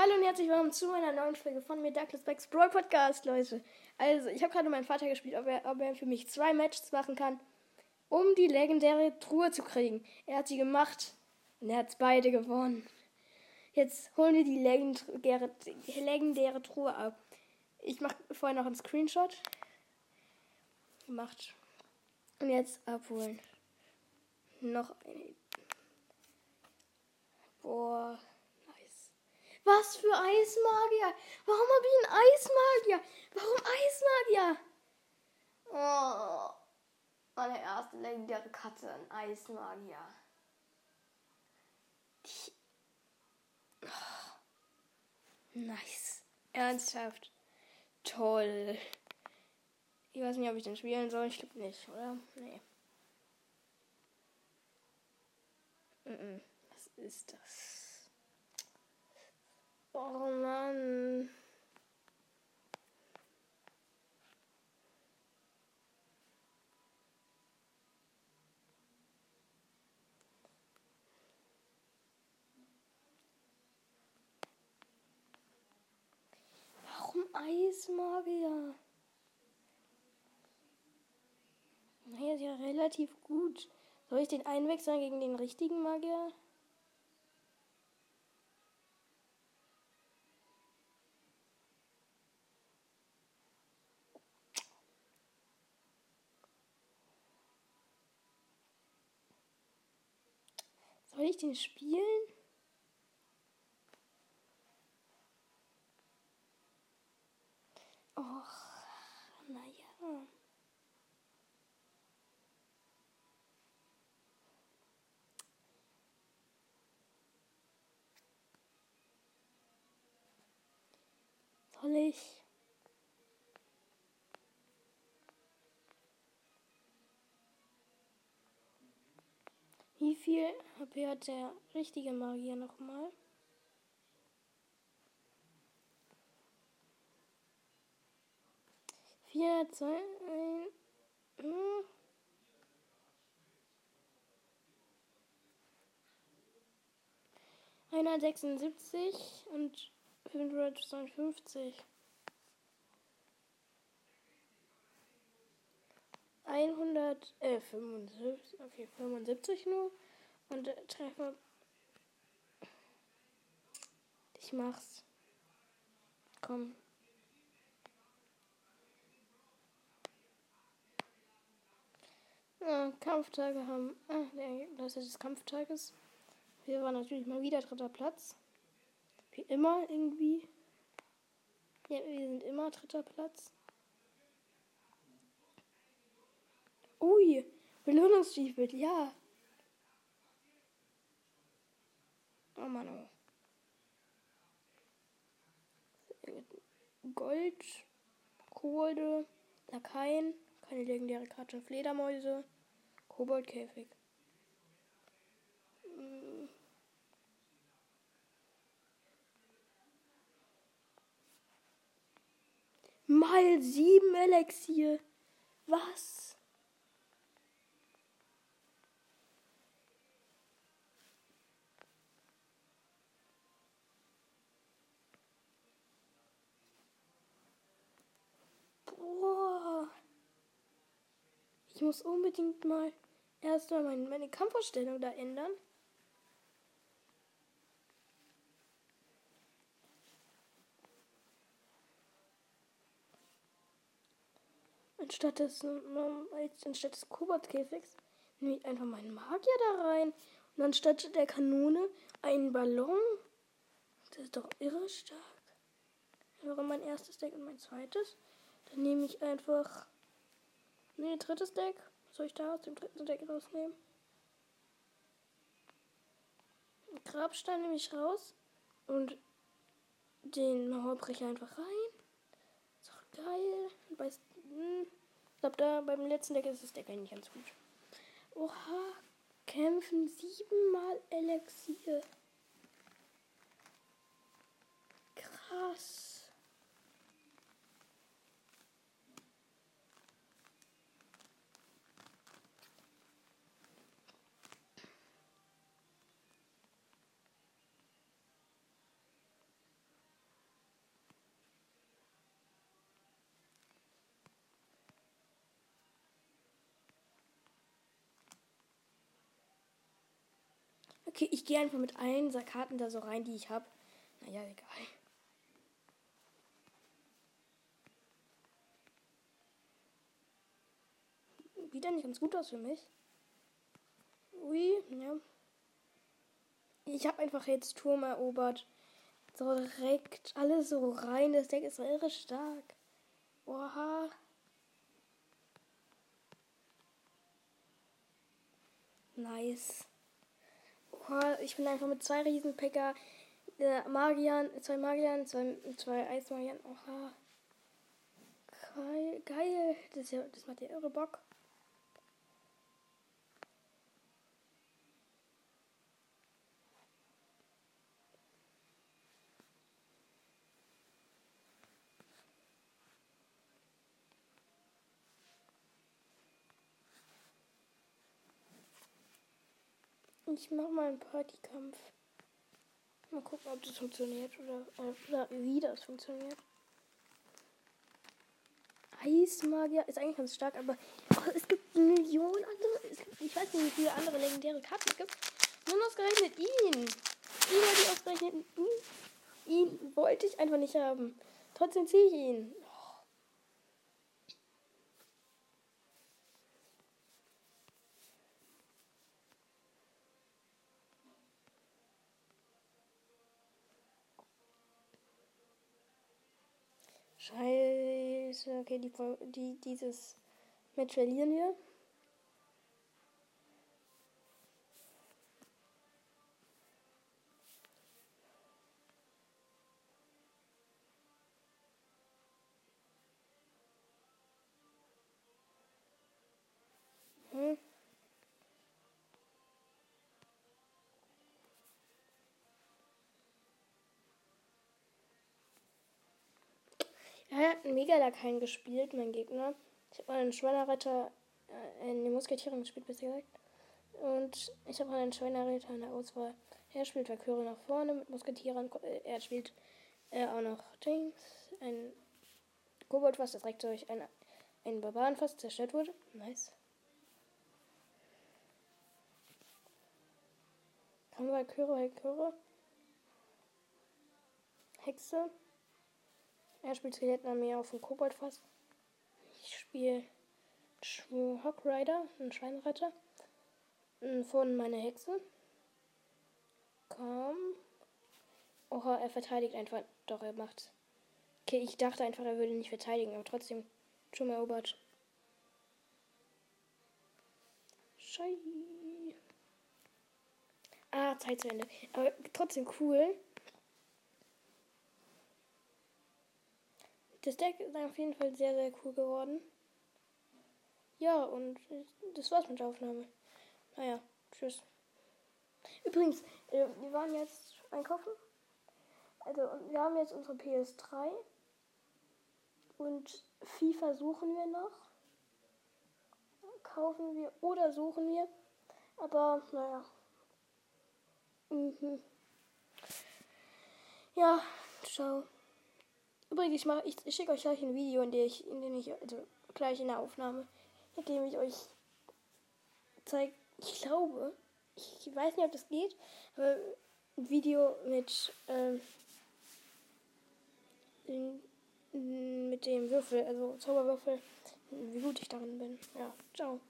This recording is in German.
Hallo und herzlich willkommen zu einer neuen Folge von mir, Douglas Becks Brawl Podcast, Leute. Also, ich habe gerade meinen Vater gespielt, ob er, ob er für mich zwei Matches machen kann, um die legendäre Truhe zu kriegen. Er hat sie gemacht und er hat beide gewonnen. Jetzt holen wir die legendäre, die legendäre Truhe ab. Ich mache vorher noch einen Screenshot. Gemacht. Und jetzt abholen. Noch eine. Boah. Was für Eismagier? Warum habe ich einen Eismagier? Warum Eismagier? Oh. Meine erste legendäre Katze, ein Eismagier. Die oh. Nice. Ernsthaft. Toll. Ich weiß nicht, ob ich den spielen soll. Ich glaube nicht, oder? Nee. Was ist das? Oh Mann. Warum Eismagier? Naja, ist ja relativ gut. Soll ich den einwechseln gegen den richtigen Magier? Ich den spielen? Och, naja. Soll ich? Wie viel HP hat der richtige Magier nochmal? Vier, zwei, ein, hm. Einhundertsechsundsiebzig und 552. 100, äh, 75, okay, 75 nur. Und äh, Treffer. Ich mach's. Komm. Ja, Kampftage haben. Ah, das ist des Kampftages. Hier war natürlich mal wieder dritter Platz. Wie immer irgendwie. Ja, wir sind immer dritter Platz. Ui, Belohnungsstiefel, ja. Oh Mann, oh. Gold, Kobolde, Lakaien, keine legendäre Karte, Fledermäuse, Koboldkäfig. Hm. Mal sieben Elixier. Was? Boah. Ich muss unbedingt mal erstmal meine, meine Kampfausstellung da ändern. anstatt des, anstatt des Koboldkäfigs nehme ich einfach meinen Magier da rein. Und anstatt der Kanone einen Ballon. Das ist doch irre stark. Wäre mein erstes Deck und mein zweites. Dann nehme ich einfach. Nee, drittes Deck. Soll ich da aus dem dritten Deck rausnehmen? Grabstein nehme ich raus. Und den Mauerbrecher einfach rein. Ist doch geil. Bei, hm, ich glaube, da beim letzten Deck ist das Deck eigentlich ganz gut. Oha, kämpfen siebenmal Elixier. Krass. Okay, ich gehe einfach mit allen Karten da so rein, die ich habe. Naja, egal. Wieder nicht ganz gut aus für mich. Ui, ja. Ich habe einfach jetzt Turm erobert. So direkt alles so rein. Das Deck ist irre stark. Oha. Nice. Ich bin einfach mit zwei Riesenpicker, äh, Magiern, zwei Magiern, zwei, zwei Eismagiern. Oha. Geil. Geil. Das, ja, das macht ja irre Bock. Ich mach mal einen Partykampf. Mal gucken, ob das funktioniert oder, oder wie das funktioniert. Eismagier ist eigentlich ganz stark, aber oh, es gibt Millionen andere. Gibt, ich weiß nicht, wie viele andere legendäre Karten es gibt. Nur ausgerechnet ihn. Ihn wollte ich ausgerechnet ihn. Ihn wollte ich einfach nicht haben. Trotzdem ziehe ich ihn. Scheiße, okay, die, die, dieses Match verlieren wir. Hat einen Mega-Lakaien gespielt, mein Gegner. Ich habe einen Schweinereiter, äh, eine Musketierin gespielt, besser gesagt. Und ich habe einen Schweinereiter in der Auswahl. Er spielt Valkyrie nach vorne mit Musketierern. Äh, er spielt äh, auch noch Dings, ein Koboldfass, das direkt durch ein, ein Barbarenfass zerstört wurde. Nice. Kann Valkyrie, Valkyrie. Hexe. Er spielt Skelettenarmee auf dem Koboldfass. Ich spiele Hawk Rider, einen Schweinretter. Von meiner Hexe. Komm. Oha, er verteidigt einfach. Doch, er macht. Okay, ich dachte einfach, er würde nicht verteidigen, aber trotzdem schon erobert. Schei. Ah, Zeit zu Ende. Aber trotzdem cool. Das Deck ist auf jeden Fall sehr, sehr cool geworden. Ja, und das war's mit der Aufnahme. Naja, tschüss. Übrigens, äh, wir waren jetzt einkaufen. Also, wir haben jetzt unsere PS3. Und FIFA suchen wir noch. Kaufen wir oder suchen wir. Aber, naja. Mhm. Ja, ciao. Übrigens, ich, ich, ich schicke euch gleich ein Video, in dem ich, in dem ich, also gleich in der Aufnahme, in dem ich euch zeige, ich glaube, ich weiß nicht, ob das geht, aber ein Video mit, ähm, mit dem Würfel, also Zauberwürfel, wie gut ich darin bin. Ja, ciao.